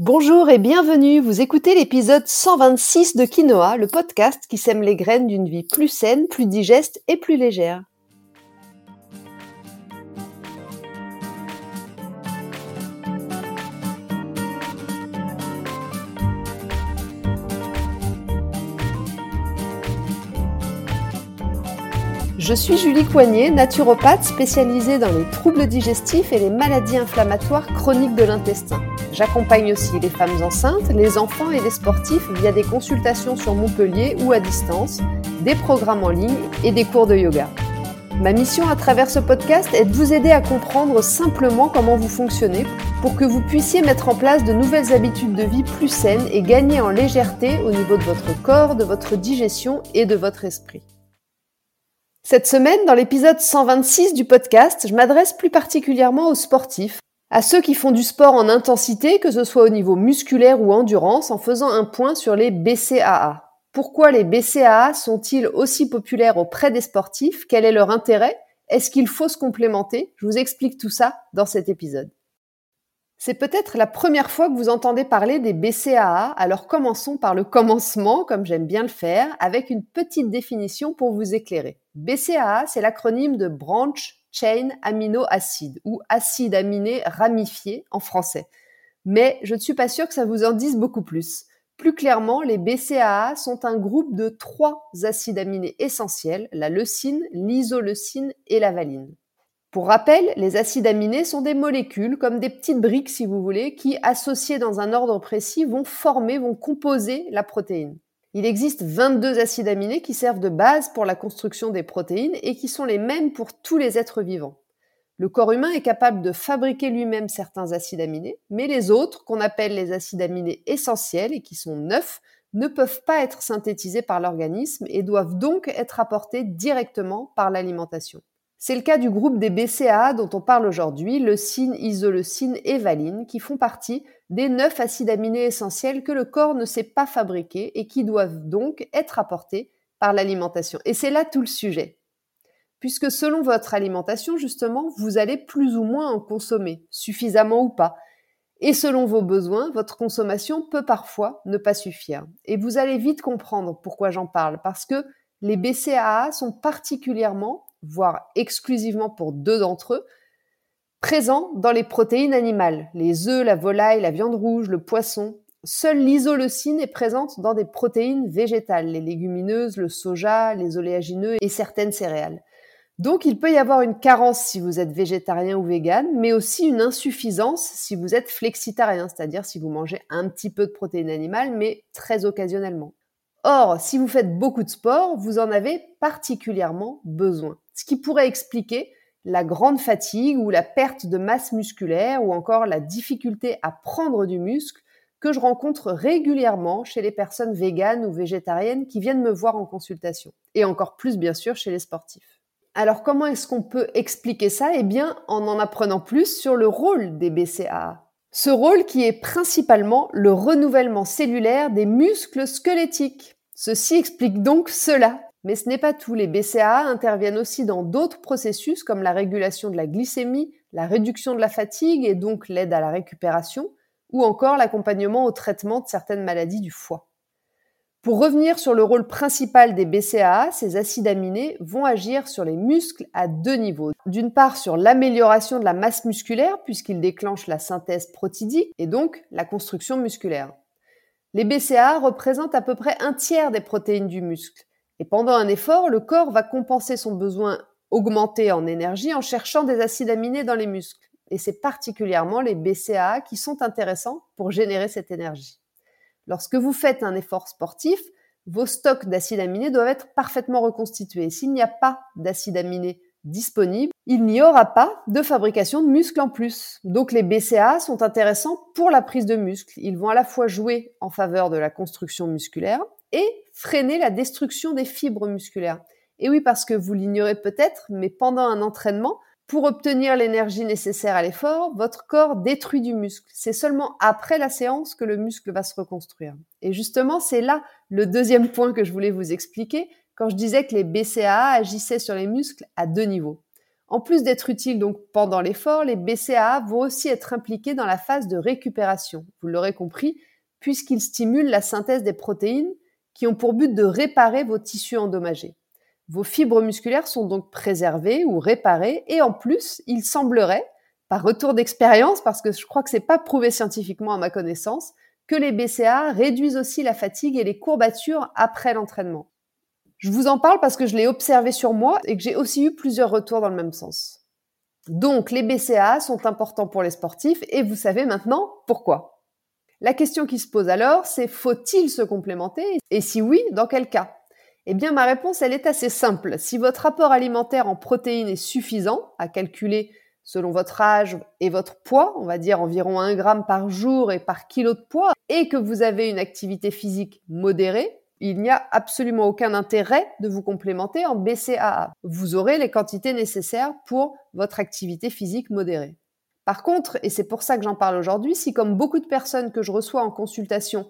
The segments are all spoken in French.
Bonjour et bienvenue, vous écoutez l'épisode 126 de Quinoa, le podcast qui sème les graines d'une vie plus saine, plus digeste et plus légère. Je suis Julie Coignet, naturopathe spécialisée dans les troubles digestifs et les maladies inflammatoires chroniques de l'intestin. J'accompagne aussi les femmes enceintes, les enfants et les sportifs via des consultations sur Montpellier ou à distance, des programmes en ligne et des cours de yoga. Ma mission à travers ce podcast est de vous aider à comprendre simplement comment vous fonctionnez pour que vous puissiez mettre en place de nouvelles habitudes de vie plus saines et gagner en légèreté au niveau de votre corps, de votre digestion et de votre esprit. Cette semaine, dans l'épisode 126 du podcast, je m'adresse plus particulièrement aux sportifs à ceux qui font du sport en intensité, que ce soit au niveau musculaire ou endurance, en faisant un point sur les BCAA. Pourquoi les BCAA sont-ils aussi populaires auprès des sportifs? Quel est leur intérêt? Est-ce qu'il faut se complémenter? Je vous explique tout ça dans cet épisode. C'est peut-être la première fois que vous entendez parler des BCAA, alors commençons par le commencement, comme j'aime bien le faire, avec une petite définition pour vous éclairer. BCAA, c'est l'acronyme de Branch chain amino acide ou acide aminé ramifié en français. Mais je ne suis pas sûre que ça vous en dise beaucoup plus. Plus clairement, les BCAA sont un groupe de trois acides aminés essentiels, la leucine, l'isoleucine et la valine. Pour rappel, les acides aminés sont des molécules, comme des petites briques si vous voulez, qui, associées dans un ordre précis, vont former, vont composer la protéine. Il existe 22 acides aminés qui servent de base pour la construction des protéines et qui sont les mêmes pour tous les êtres vivants. Le corps humain est capable de fabriquer lui-même certains acides aminés, mais les autres, qu'on appelle les acides aminés essentiels et qui sont neufs, ne peuvent pas être synthétisés par l'organisme et doivent donc être apportés directement par l'alimentation. C'est le cas du groupe des BCAA dont on parle aujourd'hui, leucine, isoleucine et valine, qui font partie des neuf acides aminés essentiels que le corps ne sait pas fabriquer et qui doivent donc être apportés par l'alimentation. Et c'est là tout le sujet. Puisque selon votre alimentation, justement, vous allez plus ou moins en consommer, suffisamment ou pas. Et selon vos besoins, votre consommation peut parfois ne pas suffire. Et vous allez vite comprendre pourquoi j'en parle, parce que les BCAA sont particulièrement voire exclusivement pour deux d'entre eux, présents dans les protéines animales, les œufs, la volaille, la viande rouge, le poisson. Seule l'isoleucine est présente dans des protéines végétales, les légumineuses, le soja, les oléagineux et certaines céréales. Donc il peut y avoir une carence si vous êtes végétarien ou vegan, mais aussi une insuffisance si vous êtes flexitarien, c'est-à-dire si vous mangez un petit peu de protéines animales, mais très occasionnellement. Or, si vous faites beaucoup de sport, vous en avez particulièrement besoin ce qui pourrait expliquer la grande fatigue ou la perte de masse musculaire ou encore la difficulté à prendre du muscle que je rencontre régulièrement chez les personnes véganes ou végétariennes qui viennent me voir en consultation. Et encore plus bien sûr chez les sportifs. Alors comment est-ce qu'on peut expliquer ça? Eh bien en en apprenant plus sur le rôle des BCAA. Ce rôle qui est principalement le renouvellement cellulaire des muscles squelettiques. Ceci explique donc cela. Mais ce n'est pas tout. Les BCAA interviennent aussi dans d'autres processus comme la régulation de la glycémie, la réduction de la fatigue et donc l'aide à la récupération, ou encore l'accompagnement au traitement de certaines maladies du foie. Pour revenir sur le rôle principal des BCAA, ces acides aminés vont agir sur les muscles à deux niveaux. D'une part sur l'amélioration de la masse musculaire puisqu'ils déclenchent la synthèse protidique et donc la construction musculaire. Les BCAA représentent à peu près un tiers des protéines du muscle et pendant un effort, le corps va compenser son besoin augmenté en énergie en cherchant des acides aminés dans les muscles. Et c'est particulièrement les BCAA qui sont intéressants pour générer cette énergie. Lorsque vous faites un effort sportif, vos stocks d'acides aminés doivent être parfaitement reconstitués. S'il n'y a pas d'acides aminés disponibles, il n'y aura pas de fabrication de muscles en plus. Donc les BCAA sont intéressants pour la prise de muscles. Ils vont à la fois jouer en faveur de la construction musculaire et freiner la destruction des fibres musculaires. Et oui, parce que vous l'ignorez peut-être, mais pendant un entraînement, pour obtenir l'énergie nécessaire à l'effort, votre corps détruit du muscle. C'est seulement après la séance que le muscle va se reconstruire. Et justement, c'est là le deuxième point que je voulais vous expliquer quand je disais que les BCAA agissaient sur les muscles à deux niveaux. En plus d'être utiles donc pendant l'effort, les BCAA vont aussi être impliqués dans la phase de récupération. Vous l'aurez compris, puisqu'ils stimulent la synthèse des protéines qui ont pour but de réparer vos tissus endommagés. Vos fibres musculaires sont donc préservées ou réparées et en plus, il semblerait, par retour d'expérience, parce que je crois que c'est pas prouvé scientifiquement à ma connaissance, que les BCA réduisent aussi la fatigue et les courbatures après l'entraînement. Je vous en parle parce que je l'ai observé sur moi et que j'ai aussi eu plusieurs retours dans le même sens. Donc, les BCA sont importants pour les sportifs et vous savez maintenant pourquoi. La question qui se pose alors, c'est faut-il se complémenter Et si oui, dans quel cas? Eh bien, ma réponse, elle est assez simple. Si votre apport alimentaire en protéines est suffisant à calculer selon votre âge et votre poids, on va dire environ 1 gramme par jour et par kilo de poids, et que vous avez une activité physique modérée, il n'y a absolument aucun intérêt de vous complémenter en BCAA. Vous aurez les quantités nécessaires pour votre activité physique modérée. Par contre, et c'est pour ça que j'en parle aujourd'hui, si comme beaucoup de personnes que je reçois en consultation,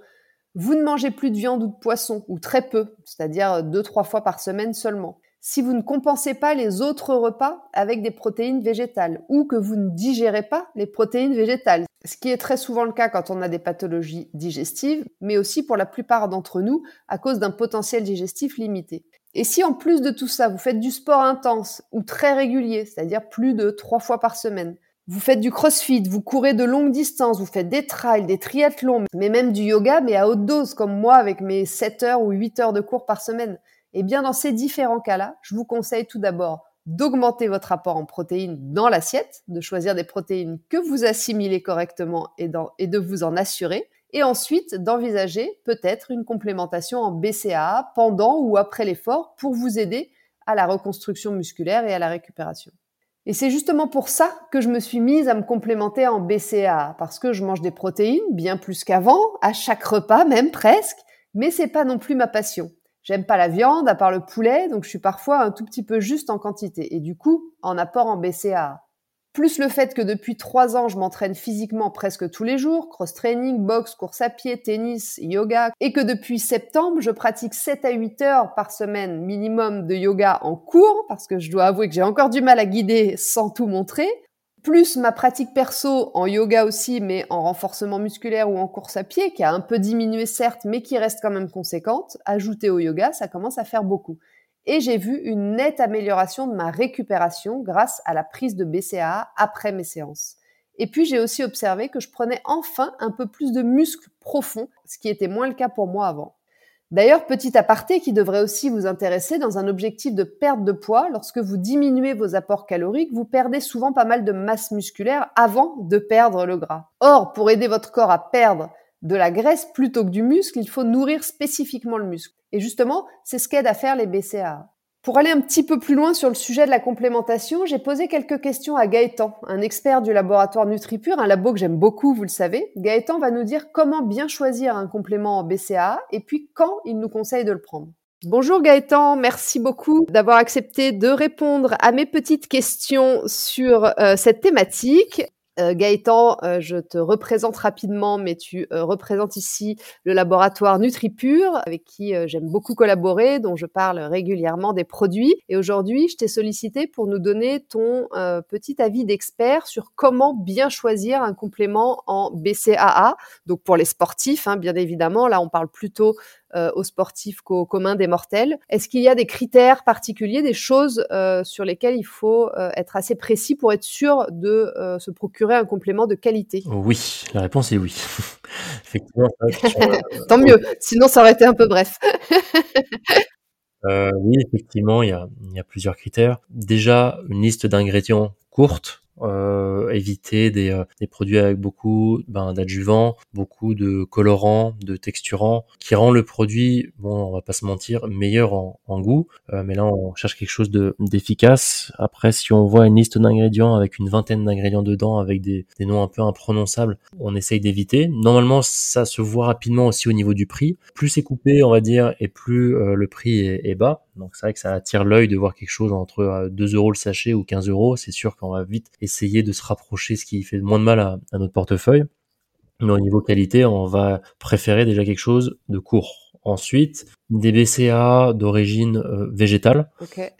vous ne mangez plus de viande ou de poisson, ou très peu, c'est-à-dire deux, trois fois par semaine seulement, si vous ne compensez pas les autres repas avec des protéines végétales ou que vous ne digérez pas les protéines végétales, ce qui est très souvent le cas quand on a des pathologies digestives, mais aussi pour la plupart d'entre nous à cause d'un potentiel digestif limité. Et si en plus de tout ça, vous faites du sport intense ou très régulier, c'est-à-dire plus de trois fois par semaine, vous faites du crossfit, vous courez de longues distances, vous faites des trails, des triathlons, mais même du yoga, mais à haute dose, comme moi avec mes 7 heures ou 8 heures de cours par semaine, eh bien, dans ces différents cas-là, je vous conseille tout d'abord d'augmenter votre apport en protéines dans l'assiette, de choisir des protéines que vous assimilez correctement et, et de vous en assurer, et ensuite d'envisager peut-être une complémentation en BCAA pendant ou après l'effort pour vous aider à la reconstruction musculaire et à la récupération. Et c'est justement pour ça que je me suis mise à me complémenter en BCAA, parce que je mange des protéines bien plus qu'avant, à chaque repas même presque, mais c'est pas non plus ma passion. J'aime pas la viande, à part le poulet, donc je suis parfois un tout petit peu juste en quantité. Et du coup, en apport en BCAA. Plus le fait que depuis trois ans, je m'entraîne physiquement presque tous les jours, cross-training, boxe, course à pied, tennis, yoga, et que depuis septembre, je pratique 7 à 8 heures par semaine minimum de yoga en cours, parce que je dois avouer que j'ai encore du mal à guider sans tout montrer, plus ma pratique perso en yoga aussi, mais en renforcement musculaire ou en course à pied, qui a un peu diminué certes, mais qui reste quand même conséquente, ajouté au yoga, ça commence à faire beaucoup. Et j'ai vu une nette amélioration de ma récupération grâce à la prise de BCAA après mes séances. Et puis j'ai aussi observé que je prenais enfin un peu plus de muscles profonds, ce qui était moins le cas pour moi avant. D'ailleurs, petit aparté qui devrait aussi vous intéresser dans un objectif de perte de poids, lorsque vous diminuez vos apports caloriques, vous perdez souvent pas mal de masse musculaire avant de perdre le gras. Or, pour aider votre corps à perdre de la graisse plutôt que du muscle, il faut nourrir spécifiquement le muscle. Et justement, c'est ce qu'aide à faire les BCAA. Pour aller un petit peu plus loin sur le sujet de la complémentation, j'ai posé quelques questions à Gaëtan, un expert du laboratoire NutriPure, un labo que j'aime beaucoup, vous le savez. Gaëtan va nous dire comment bien choisir un complément en BCAA et puis quand il nous conseille de le prendre. Bonjour Gaëtan, merci beaucoup d'avoir accepté de répondre à mes petites questions sur euh, cette thématique. Euh, Gaëtan, euh, je te représente rapidement, mais tu euh, représentes ici le laboratoire NutriPure, avec qui j'aime beaucoup collaborer, dont je parle régulièrement des produits. Et aujourd'hui, je t'ai sollicité pour nous donner ton petit avis d'expert sur comment bien choisir un complément en BCAA. Donc pour les sportifs, hein, bien évidemment, là on parle plutôt euh, aux sportifs qu'aux communs des mortels. Est-ce qu'il y a des critères particuliers, des choses euh, sur lesquelles il faut euh, être assez précis pour être sûr de se procurer un complément de qualité? Oui, la réponse est oui. Effectivement. Tant mieux, sinon ça aurait été un peu bref. oui, effectivement, il y a, il y a plusieurs critères. Déjà, une liste d'ingrédients courte, euh, éviter des, euh, des, produits avec beaucoup ben, d'adjuvants, beaucoup de colorants, de texturants, qui rend le produit, bon, on va pas se mentir, meilleur en, en goût. Euh, mais là, on cherche quelque chose de d'efficace. Après, si on voit une liste d'ingrédients avec une vingtaine d'ingrédients dedans, avec des, des, noms un peu imprononçables, on essaye d'éviter. Normalement, ça se voit rapidement aussi au niveau du prix. Plus c'est coupé, on va dire, et plus le prix est, est bas. Donc c'est vrai que ça attire l'œil de voir quelque chose entre 2 euros le sachet ou 15 euros. C'est sûr qu'on va vite essayer de se rapprocher, ce qui fait moins de mal à, notre portefeuille. Mais au niveau qualité, on va préférer déjà quelque chose de court. Ensuite, des BCA d'origine euh, végétale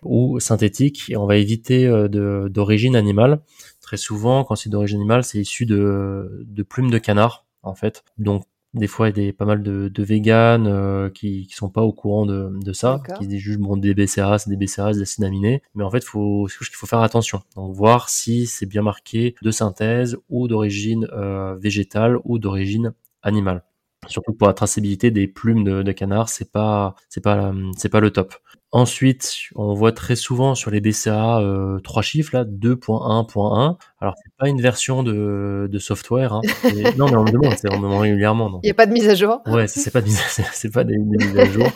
ou synthétique, et on va éviter euh, d'origine animale. Très souvent, quand c'est d'origine animale, c'est issu de, de plumes de canard, en fait. Donc, des fois, il y a des, pas mal de, de véganes euh, qui, qui sont pas au courant de, de ça, qui disent juste bon des BCA, c'est des BCA, c'est des acides aminés. Mais en fait, faut, qu'il faut faire attention. Donc, voir si c'est bien marqué de synthèse ou d'origine euh, végétale ou d'origine animale. Surtout pour la traçabilité des plumes de, de canard, c'est pas, c'est pas, euh, c'est pas le top. Ensuite, on voit très souvent sur les BCA euh, trois chiffres là, 2.1.1. Alors c'est pas une version de, de software. Hein. Non mais on me demande, c'est on me demande régulièrement. Il n'y a pas de mise à jour Ouais, c'est pas des, c'est- c'est pas des, des mises à jour.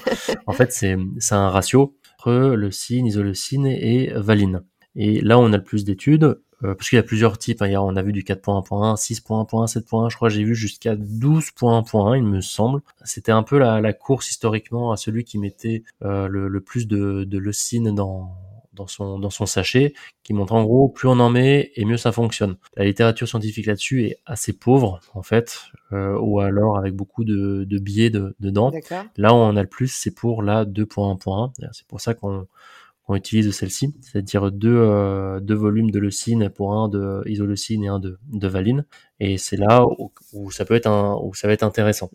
En fait, c'est c'est un ratio entre leucine, isoleucine et valine. Et là, on a le plus d'études euh, parce qu'il y a plusieurs types. hein. On a vu du 4.1.1, 6.1.1, 7.1. Je crois j'ai vu jusqu'à 12.1.1, il me semble. C'était un peu la, la course historiquement à celui qui mettait euh, le, le plus de, de leucine dans dans son dans son sachet, qui montre en gros plus on en met et mieux ça fonctionne. La littérature scientifique là-dessus est assez pauvre en fait, euh, ou alors avec beaucoup de, de biais de, dedans. Là où on a le plus, c'est pour la 2.1.1. C'est pour ça qu'on qu'on utilise celle-ci, c'est-à-dire deux, euh, deux volumes de leucine pour un de isoleucine et un de, de valine. Et c'est là où, où ça peut être un, où ça va être intéressant.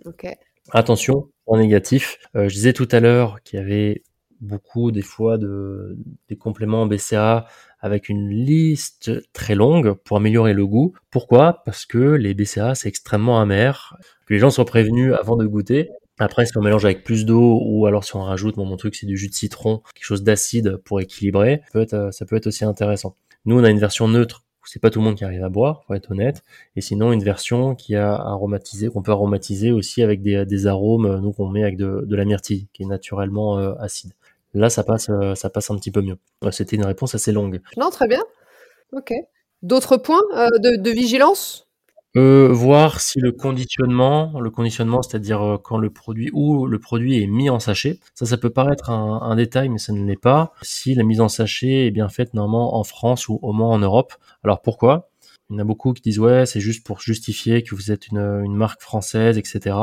Attention, en négatif. Euh, je disais tout à l'heure qu'il y avait beaucoup des fois de des compléments en BCA avec une liste très longue pour améliorer le goût. Pourquoi? Parce que les BCA c'est extrêmement amer. Que les gens soient prévenus avant de goûter. Après, si on mélange avec plus d'eau ou alors si on rajoute, mon truc c'est du jus de citron, quelque chose d'acide pour équilibrer, ça peut, être, euh, aussi intéressant. Nous, on a une version neutre c'est pas tout le monde qui arrive à boire, pour être honnête, et sinon une version qui a aromatisé, qu'on peut aromatiser aussi avec des, arômes, euh, nous qu'on met avec de, la myrtille, qui est naturellement euh, acide. Là, ça passe, ça passe un petit peu mieux. C'était une réponse assez longue. Non, très bien. Ok. D'autres points de vigilance? Euh, voir si le conditionnement, le conditionnement, c'est-à-dire euh, quand le produit ou le produit est mis en sachet, ça, ça peut paraître un, un détail, mais ça ne l'est pas. Si la mise en sachet est bien faite normalement en France ou au moins en Europe. Alors pourquoi? Il y en a beaucoup qui disent ouais, c'est juste pour justifier que vous êtes une, une marque française, etc.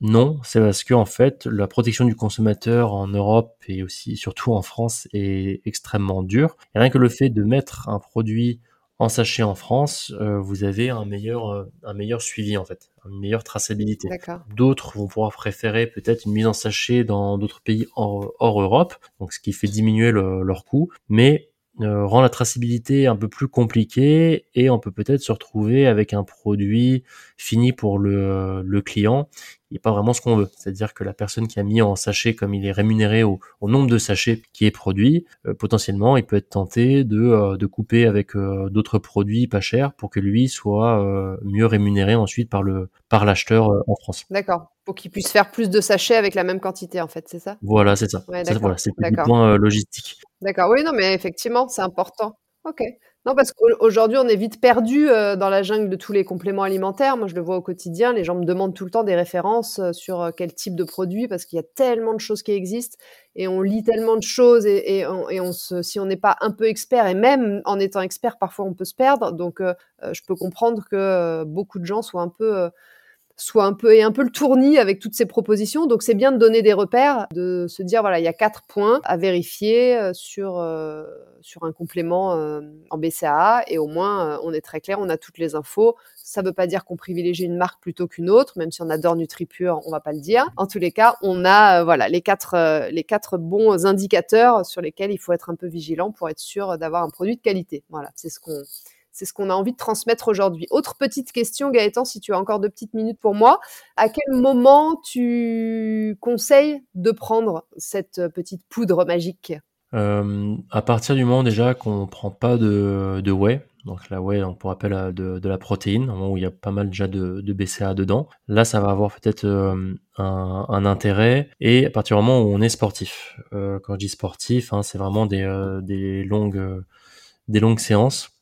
Non, c'est parce que en fait, la protection du consommateur en Europe et aussi surtout en France est extrêmement dure. Rien que le fait de mettre un produit en sachet en France, euh, vous avez un meilleur, euh, un meilleur suivi en fait, une meilleure traçabilité. D'autres vont pouvoir préférer peut-être une mise en sachet dans d'autres pays hors, hors Europe, donc ce qui fait diminuer le- leur coût, mais euh, rend la traçabilité un peu plus compliquée et on peut peut-être se retrouver avec un produit fini pour le, le client et pas vraiment ce qu'on veut. C'est-à-dire que la personne qui a mis en sachet, comme il est rémunéré au, au nombre de sachets qui est produit, euh, potentiellement il peut être tenté de, euh, de couper avec euh, d'autres produits pas chers pour que lui soit mieux rémunéré ensuite par le par l'acheteur en France. D'accord. Pour qu'ils puissent faire plus de sachets avec la même quantité, en fait, c'est ça? Voilà, c'est ça. Ouais, Ça, d'accord, voilà, c'est d'accord. point logistique. D'accord. Oui, non, mais effectivement, c'est important. Ok. Non, parce qu'aujourd'hui, on est vite perdu euh, dans la jungle de tous les compléments alimentaires. Moi, je le vois au quotidien. Les gens me demandent tout le temps des références euh, sur euh, quel type de produit, parce qu'il y a tellement de choses qui existent et on lit tellement de choses et, et, on, se, si on n'est pas un peu expert, et même en étant expert, parfois on peut se perdre. Donc, je peux comprendre que beaucoup de gens soient un peu soit un peu et un peu le tournis avec toutes ces propositions. Donc c'est bien de donner des repères, de se dire voilà il y a quatre points à vérifier euh, sur euh, sur un complément euh, en BCAA et au moins euh, on est très clair, on a toutes les infos. Ça ne veut pas dire qu'on privilégie une marque plutôt qu'une autre, même si on adore NutriPure, on va pas le dire. En tous les cas, on a euh, voilà les quatre les quatre bons indicateurs sur lesquels il faut être un peu vigilant pour être sûr d'avoir un produit de qualité. Voilà, c'est ce qu'on c'est ce qu'on a envie de transmettre aujourd'hui. Autre petite question, Gaëtan, si tu as encore deux petites minutes pour moi. À quel moment tu conseilles de prendre cette petite poudre magique? Euh, À partir du moment déjà qu'on ne prend pas de, de whey, donc la whey, on pourrait appeler de, la protéine, où il y a pas mal déjà de, BCA dedans. Là, ça va avoir peut-être euh, un, intérêt. Et à partir du moment où on est sportif, euh, quand je dis sportif, hein, c'est vraiment des, des longues des longues séances.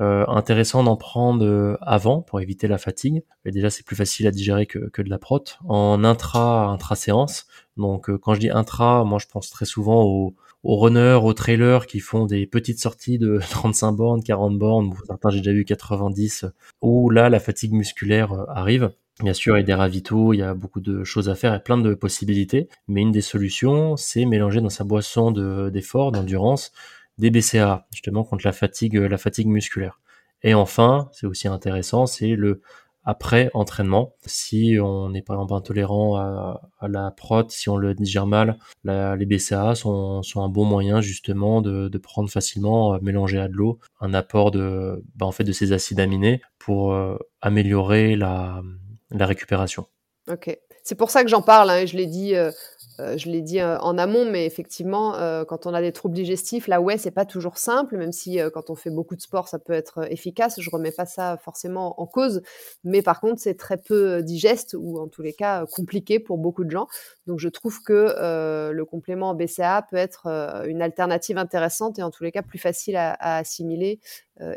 Euh, intéressant d'en prendre euh, avant pour éviter la fatigue. Et déjà, c'est plus facile à digérer que, que de la prot. En intra, intra séance. Donc, euh, quand je dis intra, moi, je pense très souvent aux, runners, aux trailers qui font des petites sorties de 35 bornes, 40 bornes. Certains, j'ai déjà vu 90. Où là, la fatigue musculaire euh, arrive. Bien sûr, il y a des ravitaux, il y a beaucoup de choses à faire et plein de possibilités. Mais une des solutions, c'est mélanger dans sa boisson d'effort, d'endurance, des BCA, justement contre la fatigue, la fatigue musculaire. Et enfin, c'est aussi intéressant, c'est le après entraînement. Si on est par exemple intolérant à, la prot, si on le digère mal, les BCA sont, sont, un bon moyen justement de, prendre facilement, euh, mélanger à de l'eau, un apport de, bah, en fait, de ces acides aminés pour euh, améliorer la, la récupération. Ok, c'est pour ça que j'en parle. Hein, je l'ai dit euh, euh, je l'ai dit euh, en amont, mais effectivement, euh, quand on a des troubles digestifs, là, ouais, c'est pas toujours simple, même si quand on fait beaucoup de sport, ça peut être efficace. Je remets pas ça forcément en cause, mais par contre, c'est très peu digeste ou en tous les cas compliqué pour beaucoup de gens. Donc, je trouve que le complément BCA peut être une alternative intéressante et en tous les cas plus facile à, assimiler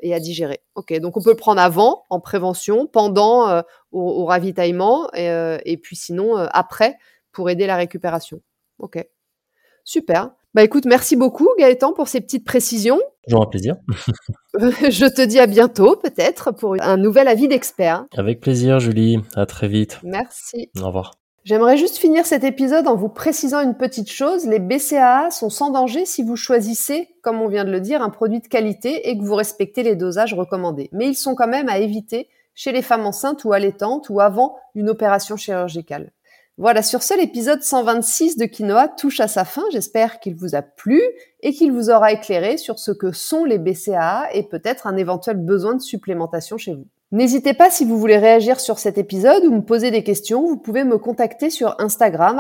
et à digérer. Ok, donc on peut le prendre avant, en prévention, pendant au, ravitaillement, et, et puis sinon après pour aider la récupération. Ok. Super. Bah écoute, merci beaucoup Gaëtan pour ces petites précisions. Toujours un plaisir. Je te dis à bientôt peut-être pour un nouvel avis d'expert. Avec plaisir Julie, à très vite. Merci. Au revoir. J'aimerais juste finir cet épisode en vous précisant une petite chose. Les BCAA sont sans danger si vous choisissez, comme on vient de le dire, un produit de qualité et que vous respectez les dosages recommandés. Mais ils sont quand même à éviter chez les femmes enceintes ou allaitantes ou avant une opération chirurgicale. Voilà, sur ce, l'épisode 126 de Quinoa touche à sa fin. J'espère qu'il vous a plu et qu'il vous aura éclairé sur ce que sont les BCAA et peut-être un éventuel besoin de supplémentation chez vous. N'hésitez pas si vous voulez réagir sur cet épisode ou me poser des questions, vous pouvez me contacter sur Instagram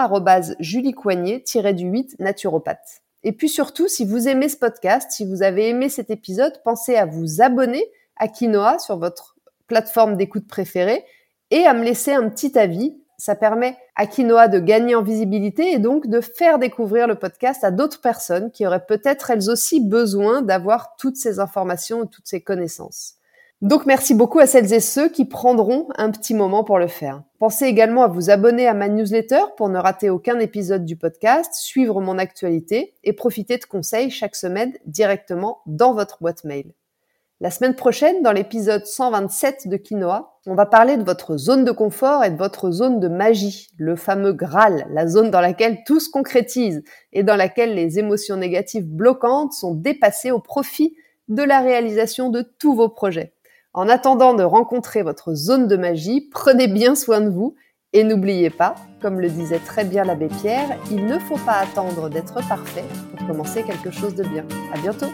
juliecoignet-du8 naturopathe. Et puis surtout, si vous aimez ce podcast, si vous avez aimé cet épisode, pensez à vous abonner à Quinoa sur votre plateforme d'écoute préférée et à me laisser un petit avis ça permet à Quinoa de gagner en visibilité et donc de faire découvrir le podcast à d'autres personnes qui auraient peut-être elles aussi besoin d'avoir toutes ces informations et toutes ces connaissances. Donc merci beaucoup à celles et ceux qui prendront un petit moment pour le faire. Pensez également à vous abonner à ma newsletter pour ne rater aucun épisode du podcast, suivre mon actualité et profiter de conseils chaque semaine directement dans votre boîte mail. La semaine prochaine, dans l'épisode 127 de Quinoa, on va parler de votre zone de confort et de votre zone de magie, le fameux Graal, la zone dans laquelle tout se concrétise et dans laquelle les émotions négatives bloquantes sont dépassées au profit de la réalisation de tous vos projets. En attendant de rencontrer votre zone de magie, prenez bien soin de vous et n'oubliez pas, comme le disait très bien l'abbé Pierre, il ne faut pas attendre d'être parfait pour commencer quelque chose de bien. À bientôt!